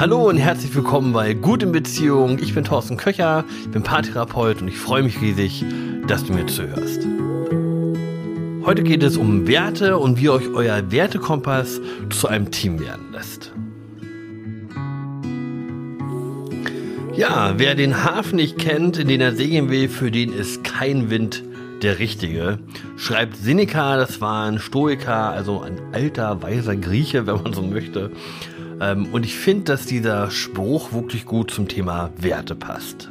Hallo und herzlich willkommen bei Gut in Beziehung. Ich bin Thorsten Köcher, ich bin Paartherapeut und ich freue mich riesig, dass du mir zuhörst. Heute geht es um Werte und wie euch euer Wertekompass zu einem Team werden lässt. Ja, wer den Hafen nicht kennt, in den er segeln will, für den ist kein Wind der richtige. Schreibt Seneca, das war ein Stoiker, also ein alter, weiser Grieche, wenn man so möchte. Ähm, und ich finde, dass dieser Spruch wirklich gut zum Thema Werte passt.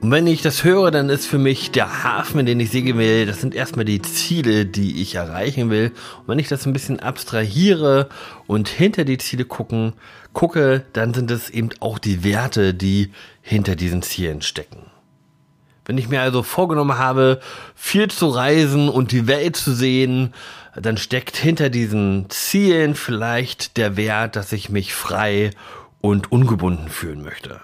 Und wenn ich das höre, dann ist für mich der Hafen, in den ich segeln will, das sind erstmal die Ziele, die ich erreichen will. Und wenn ich das ein bisschen abstrahiere und hinter die Ziele gucken, gucke, dann sind es eben auch die Werte, die hinter diesen Zielen stecken. Wenn ich mir also vorgenommen habe, viel zu reisen und die Welt zu sehen, dann steckt hinter diesen Zielen vielleicht der Wert, dass ich mich frei und ungebunden fühlen möchte.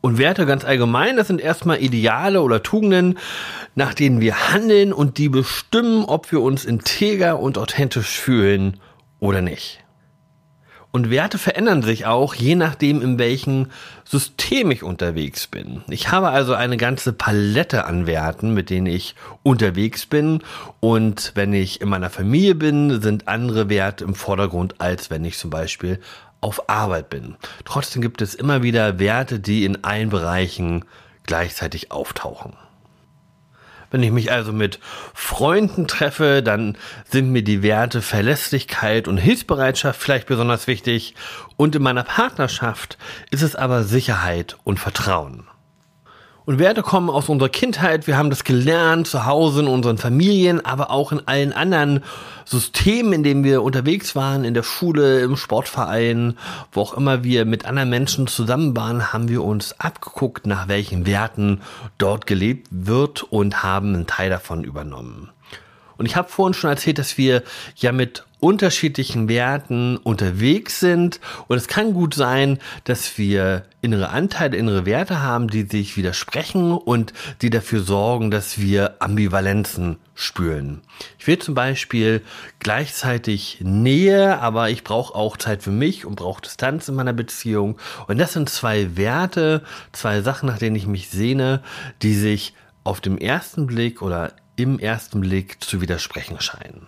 Und Werte ganz allgemein, das sind erstmal Ideale oder Tugenden, nach denen wir handeln und die bestimmen, ob wir uns integer und authentisch fühlen oder nicht. Und Werte verändern sich auch, je nachdem, in welchem System ich unterwegs bin. Ich habe also eine ganze Palette an Werten, mit denen ich unterwegs bin. Und wenn ich in meiner Familie bin, sind andere Werte im Vordergrund, als wenn ich zum Beispiel auf Arbeit bin. Trotzdem gibt es immer wieder Werte, die in allen Bereichen gleichzeitig auftauchen. Wenn ich mich also mit Freunden treffe, dann sind mir die Werte Verlässlichkeit und Hilfsbereitschaft vielleicht besonders wichtig. Und in meiner Partnerschaft ist es aber Sicherheit und Vertrauen. Und Werte kommen aus unserer Kindheit. Wir haben das gelernt zu Hause in unseren Familien, aber auch in allen anderen Systemen, in denen wir unterwegs waren, in der Schule, im Sportverein, wo auch immer wir mit anderen Menschen zusammen waren, haben wir uns abgeguckt, nach welchen Werten dort gelebt wird und haben einen Teil davon übernommen. Und ich habe vorhin schon erzählt, dass wir ja mit unterschiedlichen Werten unterwegs sind. Und es kann gut sein, dass wir innere Anteile, innere Werte haben, die sich widersprechen und die dafür sorgen, dass wir Ambivalenzen spüren. Ich will zum Beispiel gleichzeitig Nähe, aber ich brauche auch Zeit für mich und brauche Distanz in meiner Beziehung. Und das sind zwei Werte, zwei Sachen, nach denen ich mich sehne, die sich auf dem ersten Blick oder im ersten Blick zu widersprechen scheinen.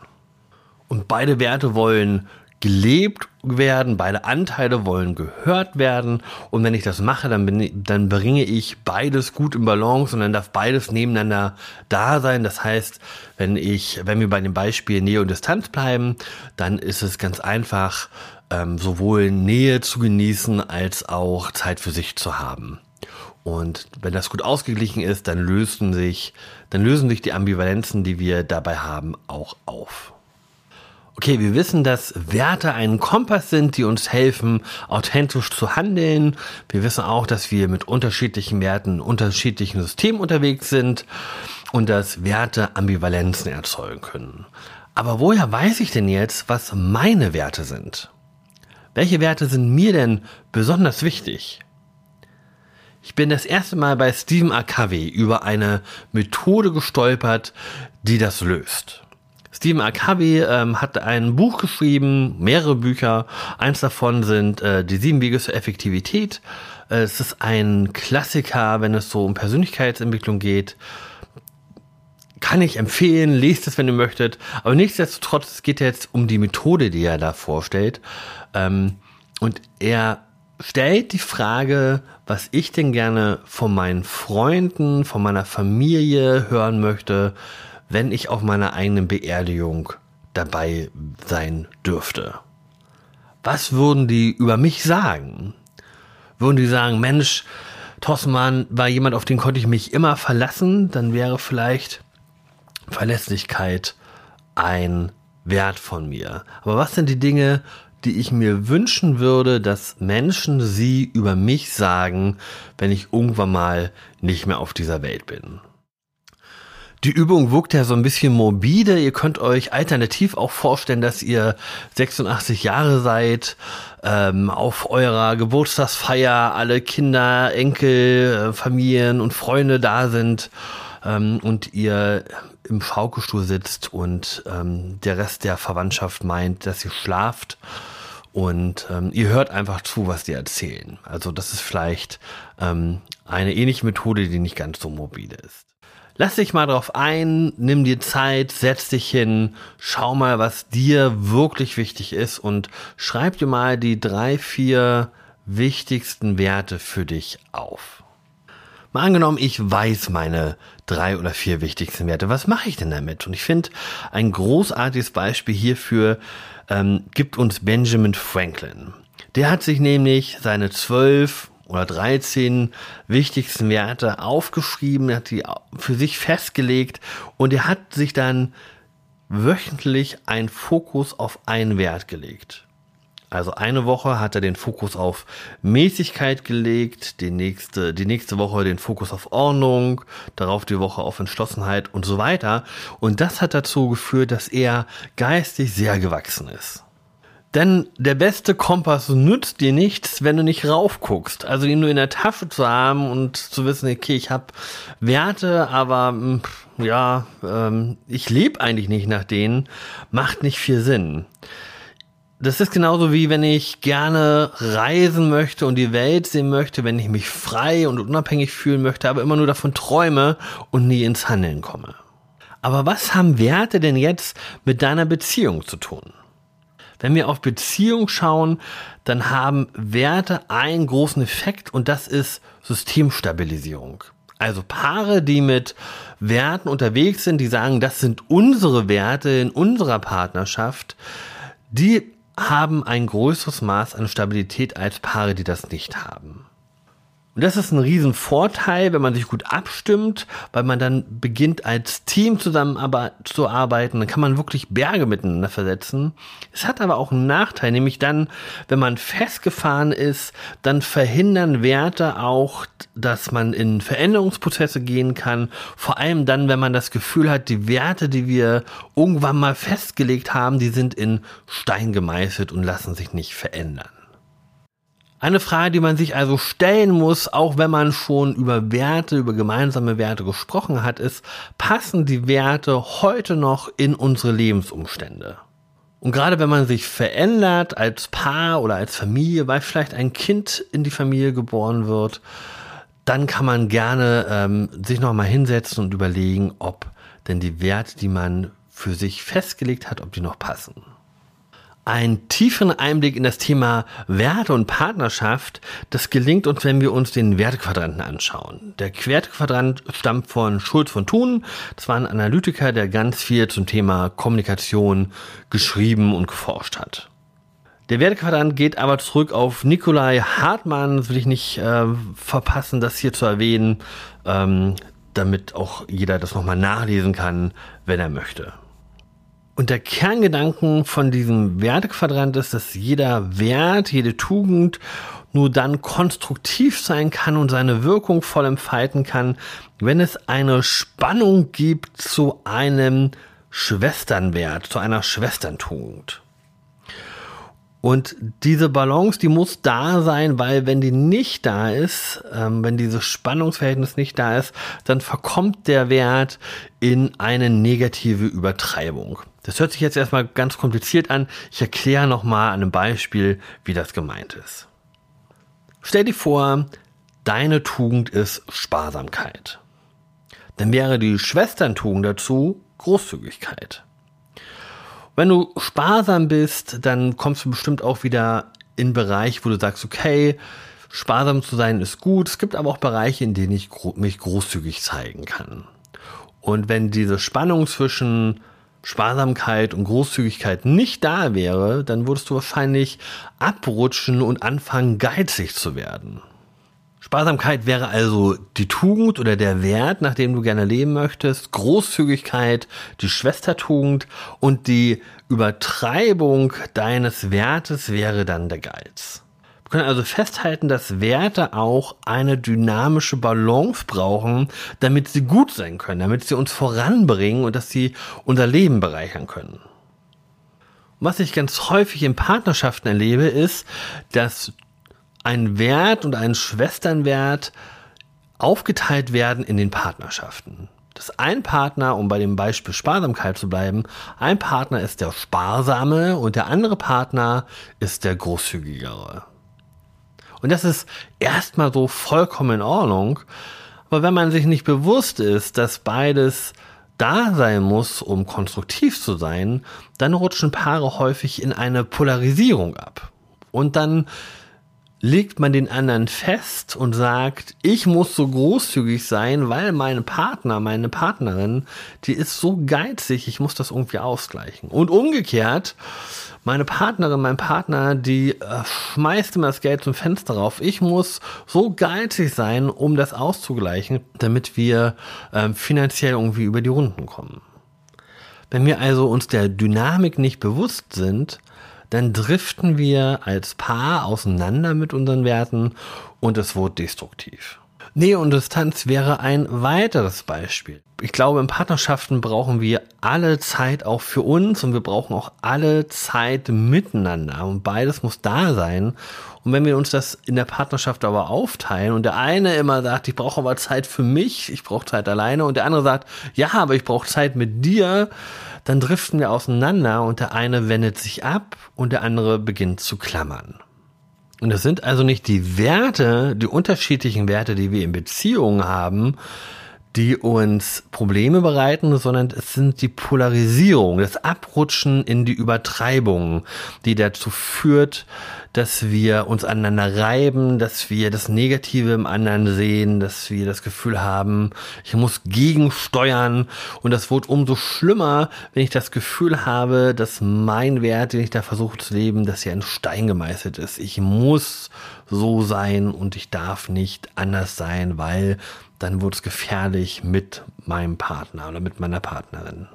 Und beide Werte wollen gelebt werden, beide Anteile wollen gehört werden. Und wenn ich das mache, dann, bin dann bringe ich beides gut in Balance und dann darf beides nebeneinander da sein. Das heißt, wenn ich, wenn wir bei dem Beispiel Nähe und Distanz bleiben, dann ist es ganz einfach, ähm, sowohl Nähe zu genießen als auch Zeit für sich zu haben. Und wenn das gut ausgeglichen ist, dann lösen sich, dann lösen sich die Ambivalenzen, die wir dabei haben, auch auf. Okay, wir wissen, dass Werte ein Kompass sind, die uns helfen, authentisch zu handeln. Wir wissen auch, dass wir mit unterschiedlichen Werten, unterschiedlichen Systemen unterwegs sind und dass Werte Ambivalenzen erzeugen können. Aber woher weiß ich denn jetzt, was meine Werte sind? Welche Werte sind mir denn besonders wichtig? Ich bin das erste Mal bei Stephen. Covey über eine Methode gestolpert, die das löst. Stephen. Covey ähm, hat ein Buch geschrieben, mehrere Bücher. Eins davon sind äh, Die sieben Wege zur Effektivität. Äh, es ist ein Klassiker, wenn es so um Persönlichkeitsentwicklung geht. Kann ich empfehlen, lest es, wenn ihr möchtet. Aber nichtsdestotrotz, es geht jetzt um die Methode, die er da vorstellt. Ähm, und er stellt die Frage, was ich denn gerne von meinen Freunden, von meiner Familie hören möchte, wenn ich auf meiner eigenen Beerdigung dabei sein dürfte? Was würden die über mich sagen? Würden die sagen, Mensch, Tossmann war jemand, auf den konnte ich mich immer verlassen, dann wäre vielleicht Verlässlichkeit ein Wert von mir. Aber was sind die Dinge, die ich mir wünschen würde, dass Menschen sie über mich sagen, wenn ich irgendwann mal nicht mehr auf dieser Welt bin? Die Übung wirkt ja so ein bisschen morbide. Ihr könnt euch alternativ auch vorstellen, dass ihr 86 Jahre seid, ähm, auf eurer Geburtstagsfeier alle Kinder, Enkel, äh, Familien und Freunde da sind ähm, und ihr im Schaukelstuhl sitzt und ähm, der Rest der Verwandtschaft meint, dass ihr schlaft und ähm, ihr hört einfach zu, was die erzählen. Also das ist vielleicht ähm, eine ähnliche Methode, die nicht ganz so mobile ist. Lass dich mal drauf ein, nimm dir Zeit, setz dich hin, schau mal, was dir wirklich wichtig ist und schreib dir mal die drei, vier wichtigsten Werte für dich auf. Mal angenommen, ich weiß meine drei oder vier wichtigsten Werte. Was mache ich denn damit? Und ich finde, ein großartiges Beispiel hierfür ähm, gibt uns Benjamin Franklin. Der hat sich nämlich seine zwölf oder 13 wichtigsten Werte aufgeschrieben, hat die für sich festgelegt und er hat sich dann wöchentlich einen Fokus auf einen Wert gelegt. Also eine Woche hat er den Fokus auf Mäßigkeit gelegt, die nächste, die nächste Woche den Fokus auf Ordnung, darauf die Woche auf Entschlossenheit und so weiter. Und das hat dazu geführt, dass er geistig sehr gewachsen ist. Denn der beste Kompass nützt dir nichts, wenn du nicht raufguckst. Also ihn nur in der Tasche zu haben und zu wissen, okay, ich habe Werte, aber hm, ja, ähm, ich lebe eigentlich nicht nach denen, macht nicht viel Sinn. Das ist genauso wie wenn ich gerne reisen möchte und die Welt sehen möchte, wenn ich mich frei und unabhängig fühlen möchte, aber immer nur davon träume und nie ins Handeln komme. Aber was haben Werte denn jetzt mit deiner Beziehung zu tun? Wenn wir auf Beziehung schauen, dann haben Werte einen großen Effekt und das ist Systemstabilisierung. Also Paare, die mit Werten unterwegs sind, die sagen, das sind unsere Werte in unserer Partnerschaft, die haben ein größeres Maß an Stabilität als Paare, die das nicht haben. Und das ist ein Riesenvorteil, wenn man sich gut abstimmt, weil man dann beginnt als Team zusammen zu arbeiten. Dann kann man wirklich Berge miteinander versetzen. Es hat aber auch einen Nachteil, nämlich dann, wenn man festgefahren ist, dann verhindern Werte auch, dass man in Veränderungsprozesse gehen kann. Vor allem dann, wenn man das Gefühl hat, die Werte, die wir irgendwann mal festgelegt haben, die sind in Stein gemeißelt und lassen sich nicht verändern. Eine Frage, die man sich also stellen muss, auch wenn man schon über Werte, über gemeinsame Werte gesprochen hat, ist, passen die Werte heute noch in unsere Lebensumstände? Und gerade wenn man sich verändert als Paar oder als Familie, weil vielleicht ein Kind in die Familie geboren wird, dann kann man gerne ähm, sich nochmal hinsetzen und überlegen, ob denn die Werte, die man für sich festgelegt hat, ob die noch passen einen tieferen Einblick in das Thema Werte und Partnerschaft, das gelingt uns, wenn wir uns den Wertequadranten anschauen. Der Wertequadrant stammt von Schulz von Thun. Das war ein Analytiker, der ganz viel zum Thema Kommunikation geschrieben und geforscht hat. Der Wertequadrant geht aber zurück auf Nikolai Hartmann. Das will ich nicht äh, verpassen, das hier zu erwähnen, ähm, damit auch jeder das nochmal nachlesen kann, wenn er möchte. Und der Kerngedanken von diesem Wertequadrant ist, dass jeder Wert, jede Tugend nur dann konstruktiv sein kann und seine Wirkung voll entfalten kann, wenn es eine Spannung gibt zu einem Schwesternwert, zu einer Schwesterntugend. Und diese Balance, die muss da sein, weil wenn die nicht da ist, ähm, wenn dieses Spannungsverhältnis nicht da ist, dann verkommt der Wert in eine negative Übertreibung. Das hört sich jetzt erstmal ganz kompliziert an. Ich erkläre nochmal an einem Beispiel, wie das gemeint ist. Stell dir vor, deine Tugend ist Sparsamkeit. Dann wäre die Schwesterntugend dazu Großzügigkeit. Wenn du sparsam bist, dann kommst du bestimmt auch wieder in Bereich, wo du sagst, okay, sparsam zu sein ist gut. Es gibt aber auch Bereiche, in denen ich mich großzügig zeigen kann. Und wenn diese Spannung zwischen Sparsamkeit und Großzügigkeit nicht da wäre, dann würdest du wahrscheinlich abrutschen und anfangen, geizig zu werden. Sparsamkeit wäre also die Tugend oder der Wert, nach dem du gerne leben möchtest. Großzügigkeit, die Schwestertugend und die Übertreibung deines Wertes wäre dann der Geiz. Können also festhalten, dass Werte auch eine dynamische Balance brauchen, damit sie gut sein können, damit sie uns voranbringen und dass sie unser Leben bereichern können. Was ich ganz häufig in Partnerschaften erlebe, ist, dass ein Wert und ein Schwesternwert aufgeteilt werden in den Partnerschaften. Dass ein Partner, um bei dem Beispiel Sparsamkeit zu bleiben, ein Partner ist der Sparsame und der andere Partner ist der Großzügigere. Und das ist erstmal so vollkommen in Ordnung. Aber wenn man sich nicht bewusst ist, dass beides da sein muss, um konstruktiv zu sein, dann rutschen Paare häufig in eine Polarisierung ab. Und dann legt man den anderen fest und sagt, ich muss so großzügig sein, weil mein Partner, meine Partnerin, die ist so geizig, ich muss das irgendwie ausgleichen. Und umgekehrt, meine Partnerin, mein Partner, die äh, schmeißt immer das Geld zum Fenster rauf. Ich muss so geizig sein, um das auszugleichen, damit wir äh, finanziell irgendwie über die Runden kommen. Wenn wir also uns der Dynamik nicht bewusst sind, dann driften wir als Paar auseinander mit unseren Werten und es wird destruktiv. Nähe und Distanz wäre ein weiteres Beispiel. Ich glaube, in Partnerschaften brauchen wir alle Zeit auch für uns und wir brauchen auch alle Zeit miteinander und beides muss da sein. Und wenn wir uns das in der Partnerschaft aber aufteilen und der eine immer sagt, ich brauche aber Zeit für mich, ich brauche Zeit alleine und der andere sagt, ja, aber ich brauche Zeit mit dir, dann driften wir auseinander und der eine wendet sich ab und der andere beginnt zu klammern. Und es sind also nicht die Werte, die unterschiedlichen Werte, die wir in Beziehungen haben, die uns Probleme bereiten, sondern es sind die Polarisierung, das Abrutschen in die Übertreibung, die dazu führt, dass wir uns aneinander reiben, dass wir das Negative im anderen sehen, dass wir das Gefühl haben, ich muss gegensteuern und das wird umso schlimmer, wenn ich das Gefühl habe, dass mein Wert, den ich da versuche zu leben, dass er in Stein gemeißelt ist. Ich muss so sein und ich darf nicht anders sein, weil dann wird es gefährlich mit meinem Partner oder mit meiner Partnerin.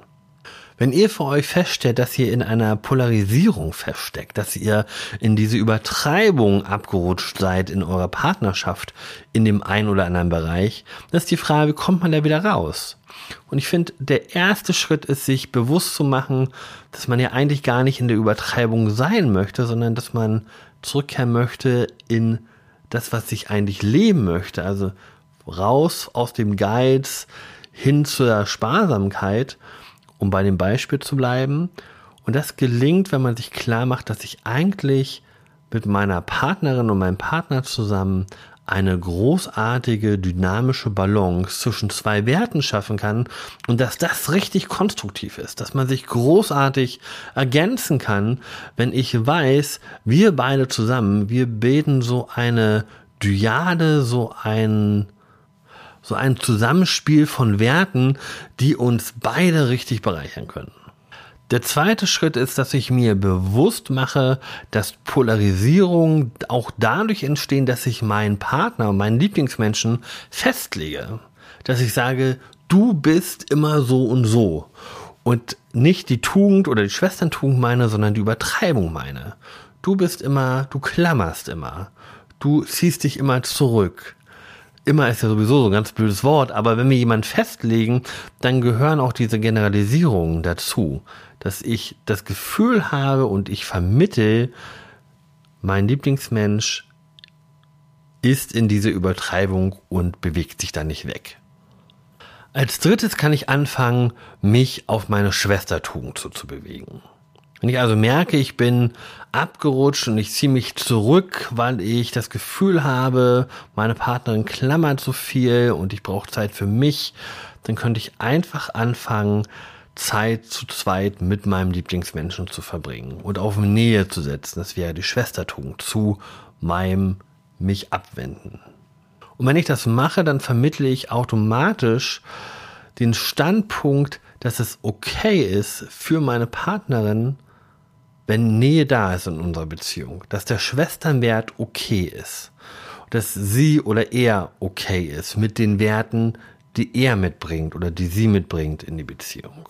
Wenn ihr für euch feststellt, dass ihr in einer Polarisierung feststeckt, dass ihr in diese Übertreibung abgerutscht seid in eurer Partnerschaft in dem einen oder anderen Bereich, dann ist die Frage, wie kommt man da wieder raus? Und ich finde, der erste Schritt ist, sich bewusst zu machen, dass man ja eigentlich gar nicht in der Übertreibung sein möchte, sondern dass man zurückkehren möchte in das, was ich eigentlich leben möchte. Also raus aus dem Geiz hin zur Sparsamkeit um bei dem Beispiel zu bleiben. Und das gelingt, wenn man sich klar macht, dass ich eigentlich mit meiner Partnerin und meinem Partner zusammen eine großartige dynamische Balance zwischen zwei Werten schaffen kann und dass das richtig konstruktiv ist, dass man sich großartig ergänzen kann, wenn ich weiß, wir beide zusammen, wir bilden so eine Dyade, so ein so ein Zusammenspiel von Werten, die uns beide richtig bereichern können. Der zweite Schritt ist, dass ich mir bewusst mache, dass Polarisierungen auch dadurch entstehen, dass ich meinen Partner, meinen Lieblingsmenschen festlege. Dass ich sage, du bist immer so und so. Und nicht die Tugend oder die Schwesterntugend meine, sondern die Übertreibung meine. Du bist immer, du klammerst immer. Du ziehst dich immer zurück immer ist ja sowieso so ein ganz blödes Wort, aber wenn wir jemanden festlegen, dann gehören auch diese Generalisierungen dazu, dass ich das Gefühl habe und ich vermittel, mein Lieblingsmensch ist in diese Übertreibung und bewegt sich da nicht weg. Als drittes kann ich anfangen, mich auf meine Schwestertugend zu, zu bewegen. Wenn ich also merke, ich bin abgerutscht und ich ziehe mich zurück, weil ich das Gefühl habe, meine Partnerin klammert zu viel und ich brauche Zeit für mich, dann könnte ich einfach anfangen, Zeit zu zweit mit meinem Lieblingsmenschen zu verbringen und auf Nähe zu setzen. Das wäre die Schwestertugend zu meinem mich abwenden. Und wenn ich das mache, dann vermittle ich automatisch den Standpunkt, dass es okay ist für meine Partnerin, wenn Nähe da ist in unserer Beziehung, dass der Schwesternwert okay ist, dass sie oder er okay ist mit den Werten, die er mitbringt oder die sie mitbringt in die Beziehung.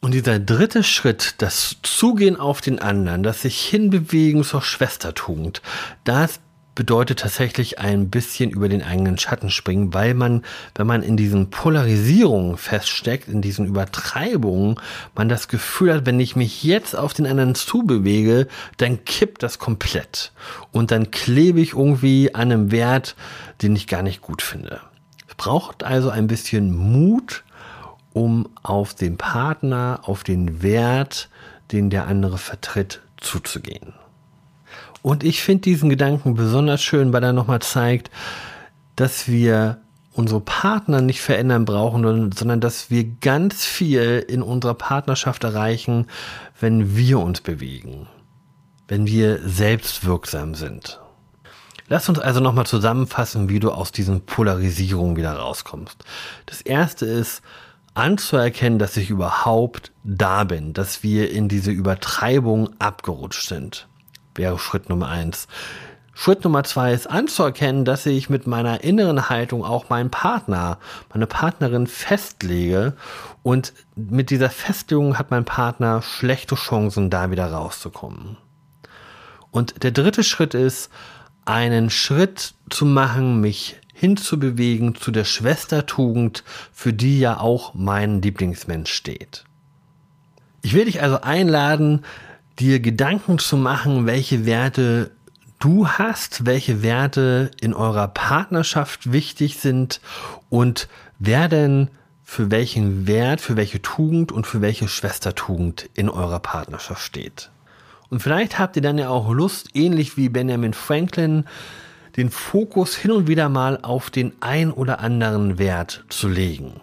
Und dieser dritte Schritt, das Zugehen auf den anderen, das sich hinbewegen zur Schwestertugend, das bedeutet tatsächlich ein bisschen über den eigenen Schatten springen, weil man, wenn man in diesen Polarisierungen feststeckt, in diesen Übertreibungen, man das Gefühl hat, wenn ich mich jetzt auf den anderen zubewege, dann kippt das komplett. Und dann klebe ich irgendwie an einem Wert, den ich gar nicht gut finde. Es braucht also ein bisschen Mut, um auf den Partner, auf den Wert, den der andere vertritt, zuzugehen. Und ich finde diesen Gedanken besonders schön, weil er nochmal zeigt, dass wir unsere Partner nicht verändern brauchen, sondern dass wir ganz viel in unserer Partnerschaft erreichen, wenn wir uns bewegen, wenn wir selbstwirksam sind. Lass uns also nochmal zusammenfassen, wie du aus diesen Polarisierungen wieder rauskommst. Das erste ist, anzuerkennen, dass ich überhaupt da bin, dass wir in diese Übertreibung abgerutscht sind. Wäre Schritt Nummer eins. Schritt Nummer zwei ist anzuerkennen, dass ich mit meiner inneren Haltung auch meinen Partner, meine Partnerin festlege und mit dieser Festlegung hat mein Partner schlechte Chancen, da wieder rauszukommen. Und der dritte Schritt ist, einen Schritt zu machen, mich hinzubewegen zu der Schwestertugend, für die ja auch mein Lieblingsmensch steht. Ich will dich also einladen, dir Gedanken zu machen, welche Werte du hast, welche Werte in eurer Partnerschaft wichtig sind und wer denn für welchen Wert, für welche Tugend und für welche Schwestertugend in eurer Partnerschaft steht. Und vielleicht habt ihr dann ja auch Lust, ähnlich wie Benjamin Franklin, den Fokus hin und wieder mal auf den ein oder anderen Wert zu legen.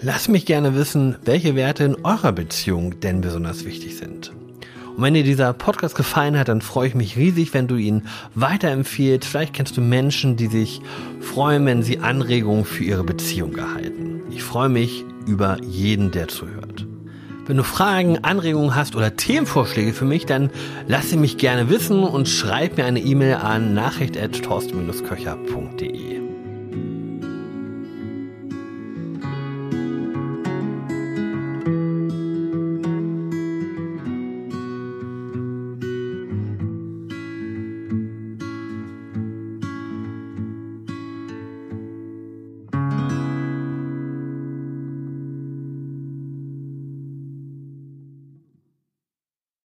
Lasst mich gerne wissen, welche Werte in eurer Beziehung denn besonders wichtig sind. Und wenn dir dieser Podcast gefallen hat, dann freue ich mich riesig, wenn du ihn weiterempfiehlst. Vielleicht kennst du Menschen, die sich freuen, wenn sie Anregungen für ihre Beziehung erhalten. Ich freue mich über jeden, der zuhört. Wenn du Fragen, Anregungen hast oder Themenvorschläge für mich, dann lass sie mich gerne wissen und schreib mir eine E-Mail an nachricht.torsten-köcher.de.